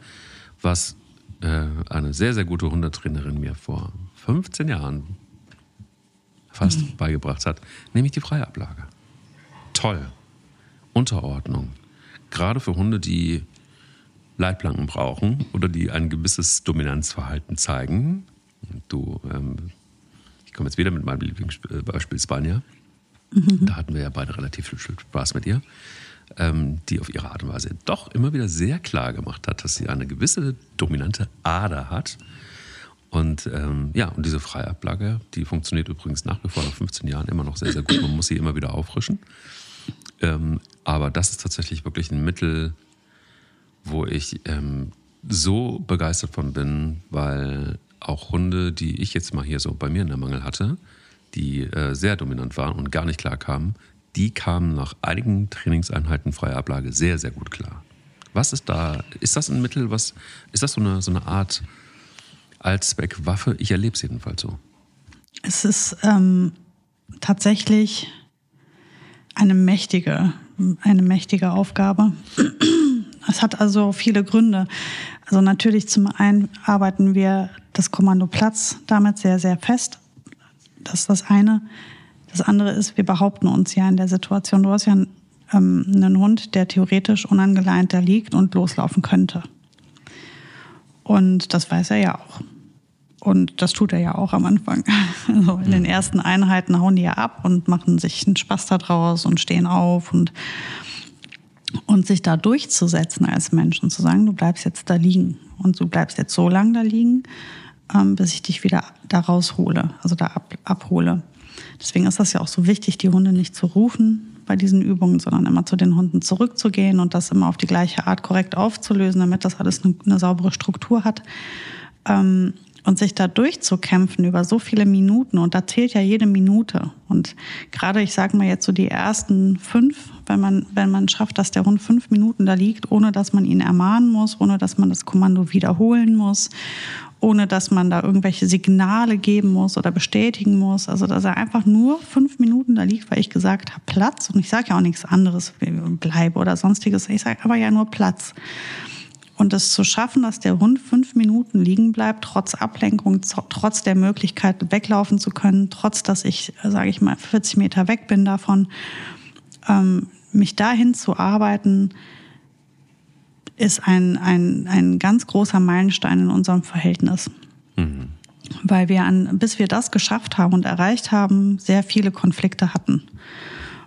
A: was äh, eine sehr, sehr gute Hundetrainerin mir vor 15 Jahren fast mhm. beigebracht hat, nämlich die freie Ablage. Toll. Unterordnung gerade für Hunde, die Leitplanken brauchen oder die ein gewisses Dominanzverhalten zeigen. Du, ähm, ich komme jetzt wieder mit meinem Lieblingsbeispiel Spanier. Da hatten wir ja beide relativ viel Spaß mit ihr. Ähm, die auf ihre Art und Weise doch immer wieder sehr klar gemacht hat, dass sie eine gewisse dominante Ader hat. Und ähm, ja, und diese Freiablage, die funktioniert übrigens nach wie vor nach 15 Jahren immer noch sehr, sehr gut. Man muss sie immer wieder auffrischen. Ähm, aber das ist tatsächlich wirklich ein Mittel, wo ich ähm, so begeistert von bin, weil auch Hunde, die ich jetzt mal hier so bei mir in der Mangel hatte, die äh, sehr dominant waren und gar nicht klar kamen, die kamen nach einigen Trainingseinheiten freier Ablage sehr, sehr gut klar. Was ist da? Ist das ein Mittel, was, ist das so eine, so eine Art Allzweckwaffe? Ich erlebe es jedenfalls so.
B: Es ist ähm, tatsächlich eine mächtige, eine mächtige Aufgabe. Es hat also viele Gründe. Also natürlich zum einen arbeiten wir das Kommando Platz damit sehr, sehr fest. Das ist das eine. Das andere ist, wir behaupten uns ja in der Situation, du hast ja einen, ähm, einen Hund, der theoretisch unangeleint da liegt und loslaufen könnte. Und das weiß er ja auch. Und das tut er ja auch am Anfang. Also in den mhm. ersten Einheiten hauen die ja ab und machen sich einen Spaß daraus und stehen auf und, und sich da durchzusetzen als Mensch und zu sagen, du bleibst jetzt da liegen und du bleibst jetzt so lange da liegen, ähm, bis ich dich wieder da raushole, also da ab, abhole. Deswegen ist das ja auch so wichtig, die Hunde nicht zu rufen bei diesen Übungen, sondern immer zu den Hunden zurückzugehen und das immer auf die gleiche Art korrekt aufzulösen, damit das alles eine, eine saubere Struktur hat. Ähm, und sich da durchzukämpfen über so viele Minuten. Und da zählt ja jede Minute. Und gerade ich sage mal jetzt so die ersten fünf, wenn man wenn man schafft, dass der Hund fünf Minuten da liegt, ohne dass man ihn ermahnen muss, ohne dass man das Kommando wiederholen muss, ohne dass man da irgendwelche Signale geben muss oder bestätigen muss, also dass er einfach nur fünf Minuten da liegt, weil ich gesagt habe Platz. Und ich sage ja auch nichts anderes, bleibe oder sonstiges, ich sage aber ja nur Platz. Und es zu schaffen, dass der Hund fünf Minuten liegen bleibt, trotz Ablenkung, trotz der Möglichkeit weglaufen zu können, trotz dass ich, sage ich mal, 40 Meter weg bin davon, ähm, mich dahin zu arbeiten, ist ein, ein, ein ganz großer Meilenstein in unserem Verhältnis. Mhm. Weil wir an, bis wir das geschafft haben und erreicht haben, sehr viele Konflikte hatten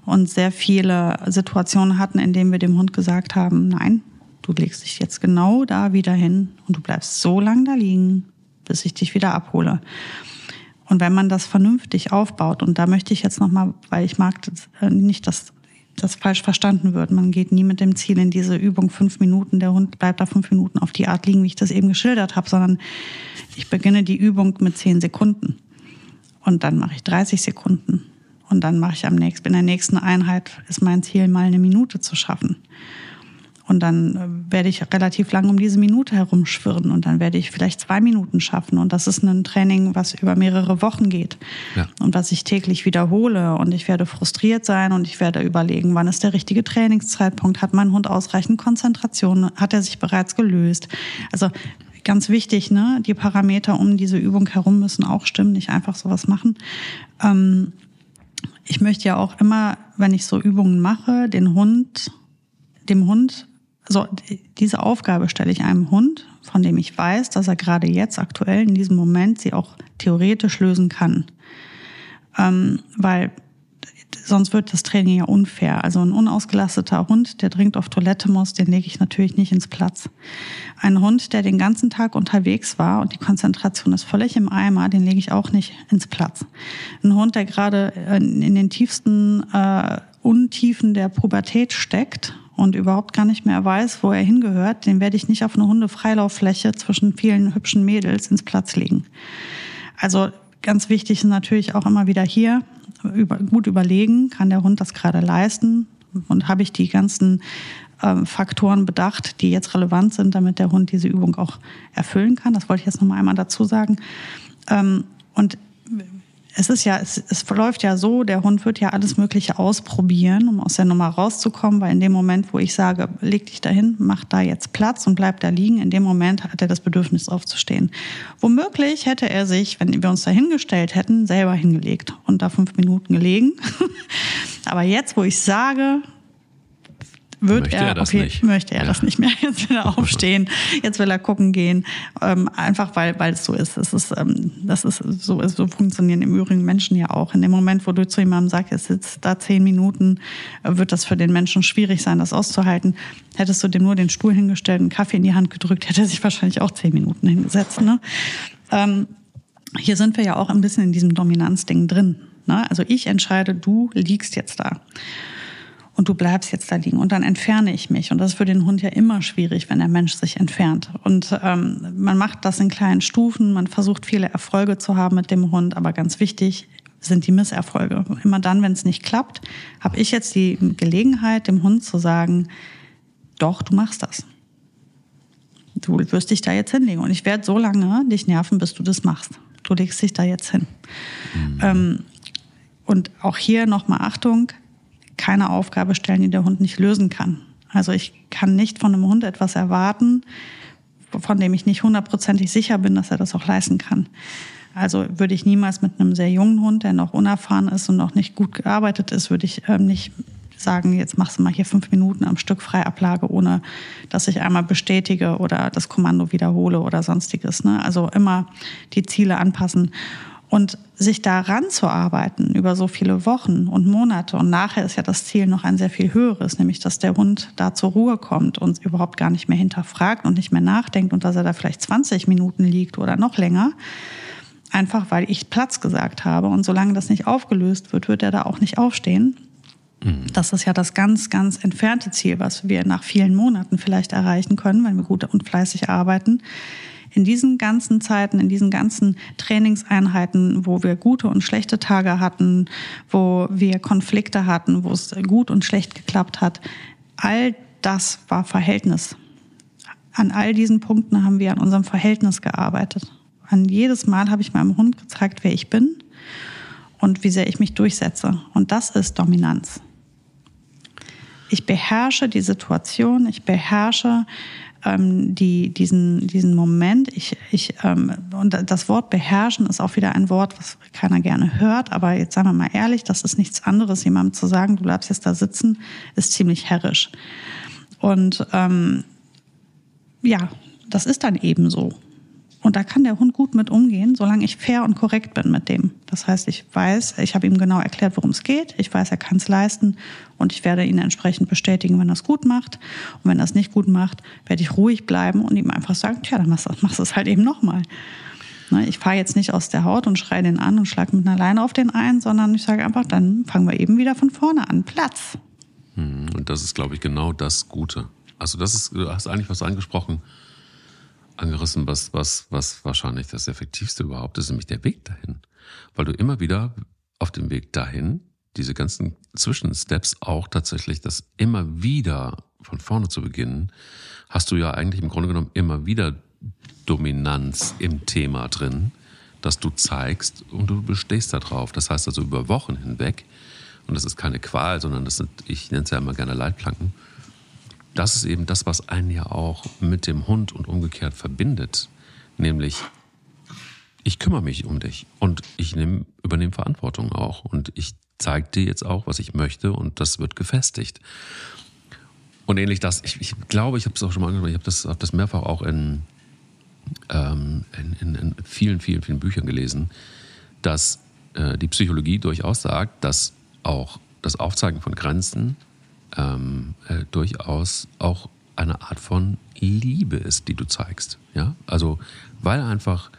B: und sehr viele Situationen hatten, in denen wir dem Hund gesagt haben, nein, Du legst dich jetzt genau da wieder hin und du bleibst so lange da liegen, bis ich dich wieder abhole. Und wenn man das vernünftig aufbaut, und da möchte ich jetzt nochmal, weil ich mag das, äh, nicht, dass das falsch verstanden wird. Man geht nie mit dem Ziel in diese Übung fünf Minuten, der Hund bleibt da fünf Minuten auf die Art liegen, wie ich das eben geschildert habe, sondern ich beginne die Übung mit zehn Sekunden. Und dann mache ich 30 Sekunden. Und dann mache ich am nächsten, in der nächsten Einheit ist mein Ziel, mal eine Minute zu schaffen. Und dann äh, werde ich relativ lang um diese Minute herumschwirren und dann werde ich vielleicht zwei Minuten schaffen. Und das ist ein Training, was über mehrere Wochen geht ja. und was ich täglich wiederhole. Und ich werde frustriert sein und ich werde überlegen, wann ist der richtige Trainingszeitpunkt? Hat mein Hund ausreichend Konzentration? Hat er sich bereits gelöst? Also ganz wichtig, ne? Die Parameter um diese Übung herum müssen auch stimmen, nicht einfach sowas machen. Ähm, ich möchte ja auch immer, wenn ich so Übungen mache, den Hund, dem Hund so, diese Aufgabe stelle ich einem Hund, von dem ich weiß, dass er gerade jetzt aktuell in diesem Moment sie auch theoretisch lösen kann. Ähm, weil sonst wird das Training ja unfair. Also ein unausgelasteter Hund, der dringend auf Toilette muss, den lege ich natürlich nicht ins Platz. Ein Hund, der den ganzen Tag unterwegs war und die Konzentration ist völlig im Eimer, den lege ich auch nicht ins Platz. Ein Hund, der gerade in den tiefsten äh, Untiefen der Pubertät steckt und überhaupt gar nicht mehr weiß, wo er hingehört, den werde ich nicht auf eine Hundefreilauffläche zwischen vielen hübschen Mädels ins Platz legen. Also ganz wichtig ist natürlich auch immer wieder hier über, gut überlegen, kann der Hund das gerade leisten und habe ich die ganzen äh, Faktoren bedacht, die jetzt relevant sind, damit der Hund diese Übung auch erfüllen kann. Das wollte ich jetzt noch mal einmal dazu sagen. Ähm, und es ist ja, es, es verläuft ja so, der Hund wird ja alles Mögliche ausprobieren, um aus der Nummer rauszukommen, weil in dem Moment, wo ich sage, leg dich dahin, mach da jetzt Platz und bleib da liegen, in dem Moment hat er das Bedürfnis aufzustehen. Womöglich hätte er sich, wenn wir uns da hingestellt hätten, selber hingelegt und da fünf Minuten gelegen. Aber jetzt, wo ich sage, wird
A: möchte
B: er,
A: er das
B: okay,
A: nicht.
B: möchte er
A: Ja.
B: das nicht mehr. Jetzt will er aufstehen, jetzt will er gucken gehen. Ähm, einfach weil, weil es so ist. Es ist, ähm, das ist so, so funktionieren im Übrigen Menschen ja auch. In dem Moment, wo du zu jemandem sagst, es sitzt da zehn Minuten, äh, wird das für den Menschen schwierig sein, das auszuhalten. Hättest du dem nur den Stuhl hingestellt, einen Kaffee in die Hand gedrückt, hätte er sich wahrscheinlich auch zehn Minuten hingesetzt. Ne? Ähm, hier sind wir ja auch ein bisschen in diesem Dominanzding drin. Ne? Also ich entscheide, du liegst jetzt da und du bleibst jetzt da liegen und dann entferne ich mich. Und das ist für den Hund ja immer schwierig, wenn der Mensch sich entfernt. Und ähm, man macht das in kleinen Stufen, man versucht viele Erfolge zu haben mit dem Hund, aber ganz wichtig sind die Misserfolge. Immer dann, wenn es nicht klappt, habe ich jetzt die Gelegenheit, dem Hund zu sagen, doch, du machst das. Du wirst dich da jetzt hinlegen. Und ich werde so lange dich nerven, bis du das machst. Du legst dich da jetzt hin. Ähm, und auch hier nochmal Achtung, keine Aufgabe stellen, die der Hund nicht lösen kann. Also ich kann nicht von einem Hund etwas erwarten, von dem ich nicht hundertprozentig sicher bin, dass er das auch leisten kann. Also würde ich niemals mit einem sehr jungen Hund, der noch unerfahren ist und noch nicht gut gearbeitet ist, würde ich ähm, nicht sagen, jetzt machst du mal hier fünf Minuten am Stück Freiablage, ohne dass ich einmal bestätige oder das Kommando wiederhole oder sonstiges. Ne? Also immer die Ziele anpassen und sich daran zu arbeiten über so viele Wochen und Monate. Und nachher ist ja das Ziel noch ein sehr viel höheres, nämlich dass der Hund da zur Ruhe kommt und überhaupt gar nicht mehr hinterfragt und nicht mehr nachdenkt und dass er da vielleicht 20 Minuten liegt oder noch länger. Einfach weil ich Platz gesagt habe. Und solange das nicht aufgelöst wird, wird er da auch nicht aufstehen. Das ist ja das ganz, ganz entfernte Ziel, was wir nach vielen Monaten vielleicht erreichen können, wenn wir gut und fleißig arbeiten. In diesen ganzen Zeiten, in diesen ganzen Trainingseinheiten, wo wir gute und schlechte Tage hatten, wo wir Konflikte hatten, wo es gut und schlecht geklappt hat, all das war Verhältnis. An all diesen Punkten haben wir an unserem Verhältnis gearbeitet. An jedes Mal habe ich meinem Hund gezeigt, wer ich bin und wie sehr ich mich durchsetze. Und das ist Dominanz. Ich beherrsche die Situation, ich beherrsche ähm, die, diesen, diesen Moment. Ich, ich, ähm, und das Wort beherrschen ist auch wieder ein Wort, was keiner gerne hört. Aber jetzt sagen wir mal ehrlich, das ist nichts anderes. Jemandem zu sagen, du bleibst jetzt da sitzen, ist ziemlich herrisch. Und ähm, ja, das ist dann eben so. Und da kann der Hund gut mit umgehen, solange ich fair und korrekt bin mit dem. Das heißt, ich weiß, ich habe ihm genau erklärt, worum es geht. Ich weiß, er kann es leisten und ich werde ihn entsprechend bestätigen, wenn er es gut macht. Und wenn er es nicht gut macht, werde ich ruhig bleiben und ihm einfach sagen, tja, dann machst du machst du es halt eben nochmal. Ne, Ich fahre jetzt nicht aus der Haut und schreie den an und schlage mit einer Leine auf den ein, sondern ich sage einfach, dann fangen wir eben wieder von vorne an. Platz.
A: Und das ist, glaube ich, genau das Gute. Also das ist, du hast eigentlich was angesprochen, angerissen, was, was, was wahrscheinlich das Effektivste überhaupt ist, nämlich der Weg dahin. Weil du immer wieder auf dem Weg dahin, diese ganzen Zwischensteps auch tatsächlich, das immer wieder von vorne zu beginnen, hast du ja eigentlich im Grunde genommen immer wieder Dominanz im Thema drin, dass du zeigst und du bestehst darauf. Das heißt also über Wochen hinweg, und das ist keine Qual, sondern das sind, ich nenne es ja immer gerne Leitplanken, das ist eben das, was einen ja auch mit dem Hund und umgekehrt verbindet. Nämlich, ich kümmere mich um dich und ich nehm, übernehme Verantwortung auch. Und ich zeige dir jetzt auch, was ich möchte und das wird gefestigt. Und ähnlich das, ich, ich glaube, ich habe es auch schon mal angesprochen, ich habe das, hab das mehrfach auch in, ähm, in, in, in vielen, vielen, vielen Büchern gelesen, dass äh, die Psychologie durchaus sagt, dass auch das Aufzeigen von Grenzen ähm, äh, durchaus auch eine Art von Liebe ist, die du zeigst. Ja? Also, weil einfach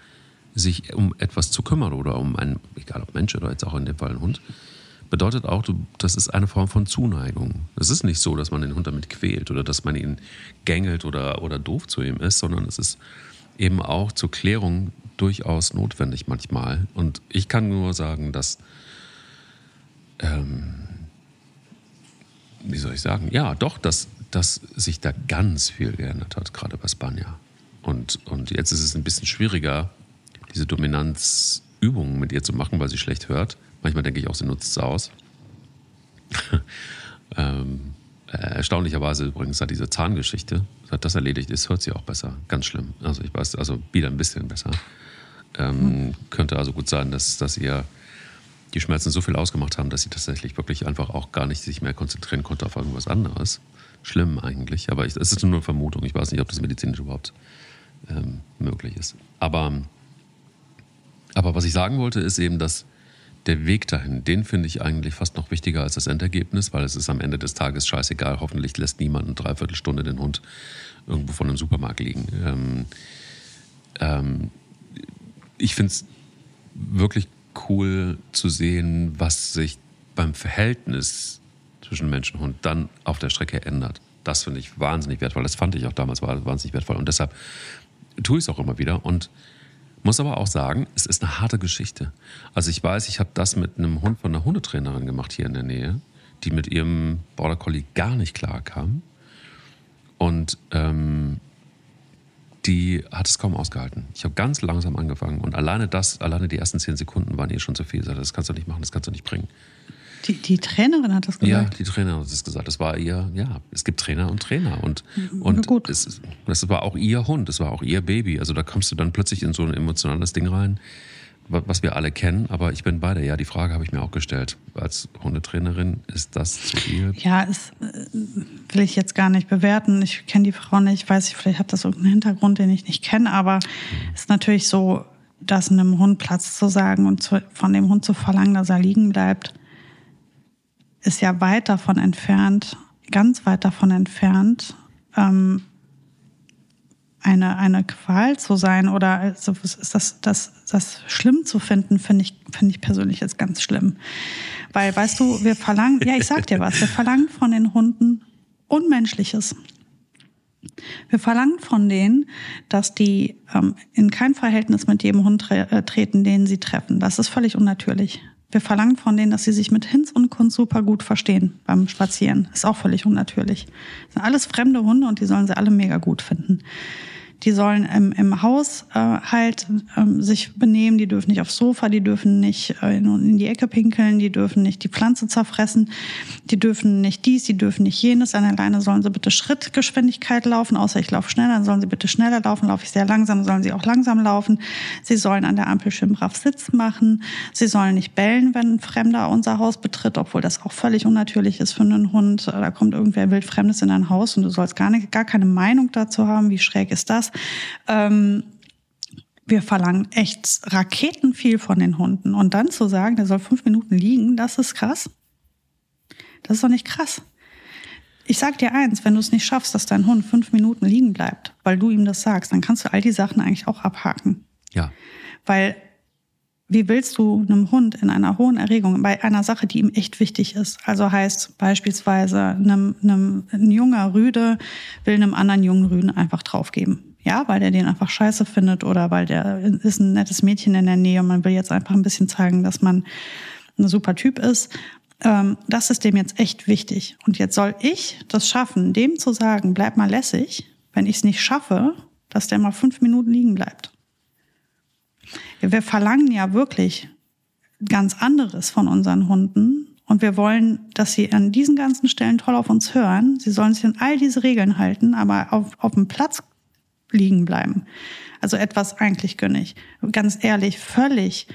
A: sich um etwas zu kümmern oder um einen, egal ob Mensch oder jetzt auch in dem Fall ein Hund, bedeutet auch, du, das ist eine Form von Zuneigung. Es ist nicht so, dass man den Hund damit quält oder dass man ihn gängelt oder, oder doof zu ihm ist, sondern es ist eben auch zur Klärung durchaus notwendig manchmal. Und ich kann nur sagen, dass, ähm, wie soll ich sagen, ja, doch, dass, dass sich da ganz viel geändert hat, gerade bei Spanja. Und, und jetzt ist es ein bisschen schwieriger, diese Dominanzübungen mit ihr zu machen, weil sie schlecht hört. Manchmal denke ich auch, sie nutzt es aus. ähm, äh, erstaunlicherweise übrigens seit diese Zahngeschichte, seit das erledigt ist, hört sie auch besser. Ganz schlimm. Also ich weiß, also wieder ein bisschen besser. Ähm, mhm. Könnte also gut sein, dass, dass ihr die Schmerzen so viel ausgemacht haben, dass sie tatsächlich wirklich einfach auch gar nicht sich mehr konzentrieren konnte auf irgendwas anderes. Schlimm eigentlich, aber es ist nur eine Vermutung. Ich weiß nicht, ob das medizinisch überhaupt ähm, möglich ist. Aber aber was ich sagen wollte, ist eben, dass der Weg dahin, den finde ich eigentlich fast noch wichtiger als das Endergebnis, weil es ist am Ende des Tages scheißegal. Hoffentlich lässt niemand eine Dreiviertelstunde den Hund irgendwo von einem Supermarkt liegen. Ähm, ähm, ich finde es wirklich cool zu sehen, was sich beim Verhältnis zwischen Mensch und Hund dann auf der Strecke ändert. Das finde ich wahnsinnig wertvoll. Das fand ich auch damals wahnsinnig wertvoll. Und deshalb tue ich es auch immer wieder. Und muss aber auch sagen, es ist eine harte Geschichte. Also ich weiß, ich habe das mit einem Hund von einer Hundetrainerin gemacht hier in der Nähe, die mit ihrem Border Collie gar nicht klar kam. Und ähm, die hat es kaum ausgehalten. Ich habe ganz langsam angefangen und alleine das, alleine die ersten zehn Sekunden waren ihr schon zu viel. Das kannst du nicht machen, das kannst du nicht bringen.
B: Die, die Trainerin hat das gesagt?
A: Ja, die Trainerin hat das gesagt. Das war ihr, ja, es gibt Trainer und Trainer. Und, und gut. Es, das war auch ihr Hund, das war auch ihr Baby. Also da kommst du dann plötzlich in so ein emotionales Ding rein, was wir alle kennen. Aber ich bin beide. Ja, die Frage habe ich mir auch gestellt. Als Hundetrainerin, ist das zu viel?
B: Ja, das äh, will ich jetzt gar nicht bewerten. Ich kenne die Frau nicht. Ich weiß nicht, vielleicht hat das irgendeinen Hintergrund, den ich nicht kenne. Aber es mhm. ist natürlich so, dass einem Hund Platz zu sagen und zu, von dem Hund zu verlangen, dass er liegen bleibt, ist ja weit davon entfernt, ganz weit davon entfernt, ähm, eine, eine Qual zu sein oder also ist das, das, das schlimm zu finden, finde ich, finde ich persönlich jetzt ganz schlimm. Weil, weißt du, wir verlangen, ja, ich sag dir was, wir verlangen von den Hunden Unmenschliches. Wir verlangen von denen, dass die ähm, in kein Verhältnis mit jedem Hund tre äh, treten, den sie treffen. Das ist völlig unnatürlich. Wir verlangen von denen, dass sie sich mit Hinz und Kunst super gut verstehen beim Spazieren. Ist auch völlig unnatürlich. Das sind alles fremde Hunde und die sollen sie alle mega gut finden. Die sollen im, im Haus äh, halt ähm, sich benehmen, die dürfen nicht aufs Sofa, die dürfen nicht äh, in, in die Ecke pinkeln, die dürfen nicht die Pflanze zerfressen, die dürfen nicht dies, die dürfen nicht jenes. An alleine sollen sie bitte Schrittgeschwindigkeit laufen, außer ich laufe schneller, dann sollen sie bitte schneller laufen, laufe ich sehr langsam, sollen sie auch langsam laufen. Sie sollen an der Ampel schön brav Sitz machen. Sie sollen nicht bellen, wenn ein Fremder unser Haus betritt, obwohl das auch völlig unnatürlich ist für einen Hund. Da kommt irgendwer wildfremdes in dein Haus und du sollst gar, nicht, gar keine Meinung dazu haben, wie schräg ist das. Ähm, wir verlangen echt Raketen viel von den Hunden. Und dann zu sagen, der soll fünf Minuten liegen, das ist krass. Das ist doch nicht krass. Ich sag dir eins, wenn du es nicht schaffst, dass dein Hund fünf Minuten liegen bleibt, weil du ihm das sagst, dann kannst du all die Sachen eigentlich auch abhaken.
A: Ja.
B: Weil wie willst du einem Hund in einer hohen Erregung bei einer Sache, die ihm echt wichtig ist, also heißt beispielsweise einem, einem, ein junger Rüde will einem anderen jungen Rüden einfach draufgeben. Ja, weil der den einfach scheiße findet oder weil der ist ein nettes Mädchen in der Nähe und man will jetzt einfach ein bisschen zeigen, dass man ein super Typ ist. Ähm, das ist dem jetzt echt wichtig. Und jetzt soll ich das schaffen, dem zu sagen, bleib mal lässig, wenn ich es nicht schaffe, dass der mal fünf Minuten liegen bleibt. Wir verlangen ja wirklich ganz anderes von unseren Hunden. Und wir wollen, dass sie an diesen ganzen Stellen toll auf uns hören. Sie sollen sich an all diese Regeln halten, aber auf, auf dem Platz liegen bleiben. Also etwas eigentlich gönnig. Ganz ehrlich, völlig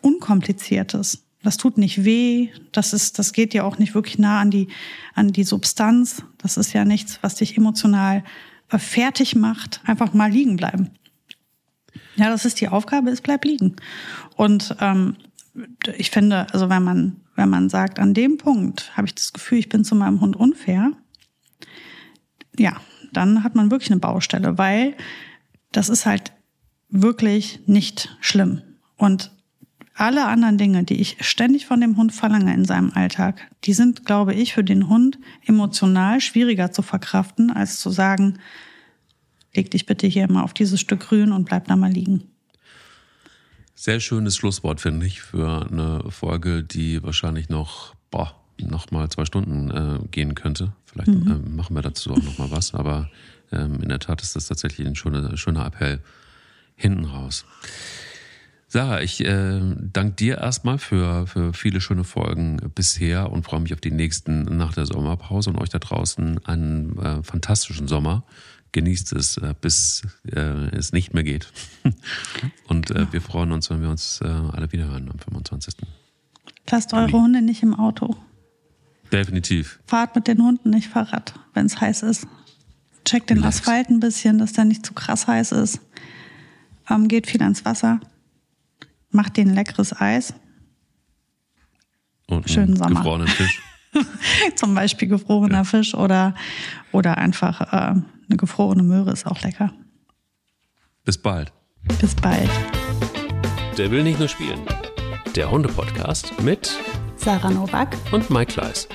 B: unkompliziertes. Das tut nicht weh. Das ist, das geht ja auch nicht wirklich nah an die, an die Substanz. Das ist ja nichts, was dich emotional fertig macht. Einfach mal liegen bleiben. Ja, das ist die Aufgabe, es bleibt liegen. Und ähm, ich finde, also wenn man wenn man sagt, an dem Punkt habe ich das Gefühl, ich bin zu meinem Hund unfair, ja, dann hat man wirklich eine Baustelle, weil das ist halt wirklich nicht schlimm. Und alle anderen Dinge, die ich ständig von dem Hund verlange in seinem Alltag, die sind, glaube ich, für den Hund emotional schwieriger zu verkraften, als zu sagen, leg dich bitte hier mal auf dieses Stück Grün und bleib da mal liegen.
A: Sehr schönes Schlusswort, finde ich, für eine Folge, die wahrscheinlich noch, boah, noch mal zwei Stunden äh, gehen könnte. Vielleicht mhm. äh, machen wir dazu auch noch mal was, aber ähm, in der Tat ist das tatsächlich ein schöner, schöner Appell hinten raus. Sarah, ich äh, danke dir erstmal für, für viele schöne Folgen bisher und freue mich auf die nächsten nach der Sommerpause und euch da draußen einen äh, fantastischen Sommer. Genießt es, äh, bis äh, es nicht mehr geht. und äh, wir freuen uns, wenn wir uns äh, alle wiederhören am 25.
B: Lasst eure Hunde nicht im Auto.
A: Definitiv.
B: Fahrt mit den Hunden nicht Fahrrad, wenn es heiß ist. Checkt den Relax. Asphalt ein bisschen, dass der nicht zu krass heiß ist. Ähm, geht viel ans Wasser. Macht den leckeres Eis.
A: Und Schönen Sommer. gefrorenen Fisch.
B: Zum Beispiel gefrorener ja. Fisch oder, oder einfach äh, eine gefrorene Möhre ist auch lecker.
A: Bis bald.
B: Bis bald.
A: Der will nicht nur spielen. Der Hunde-Podcast mit
B: Sarah Nowak
A: und Mike Leis.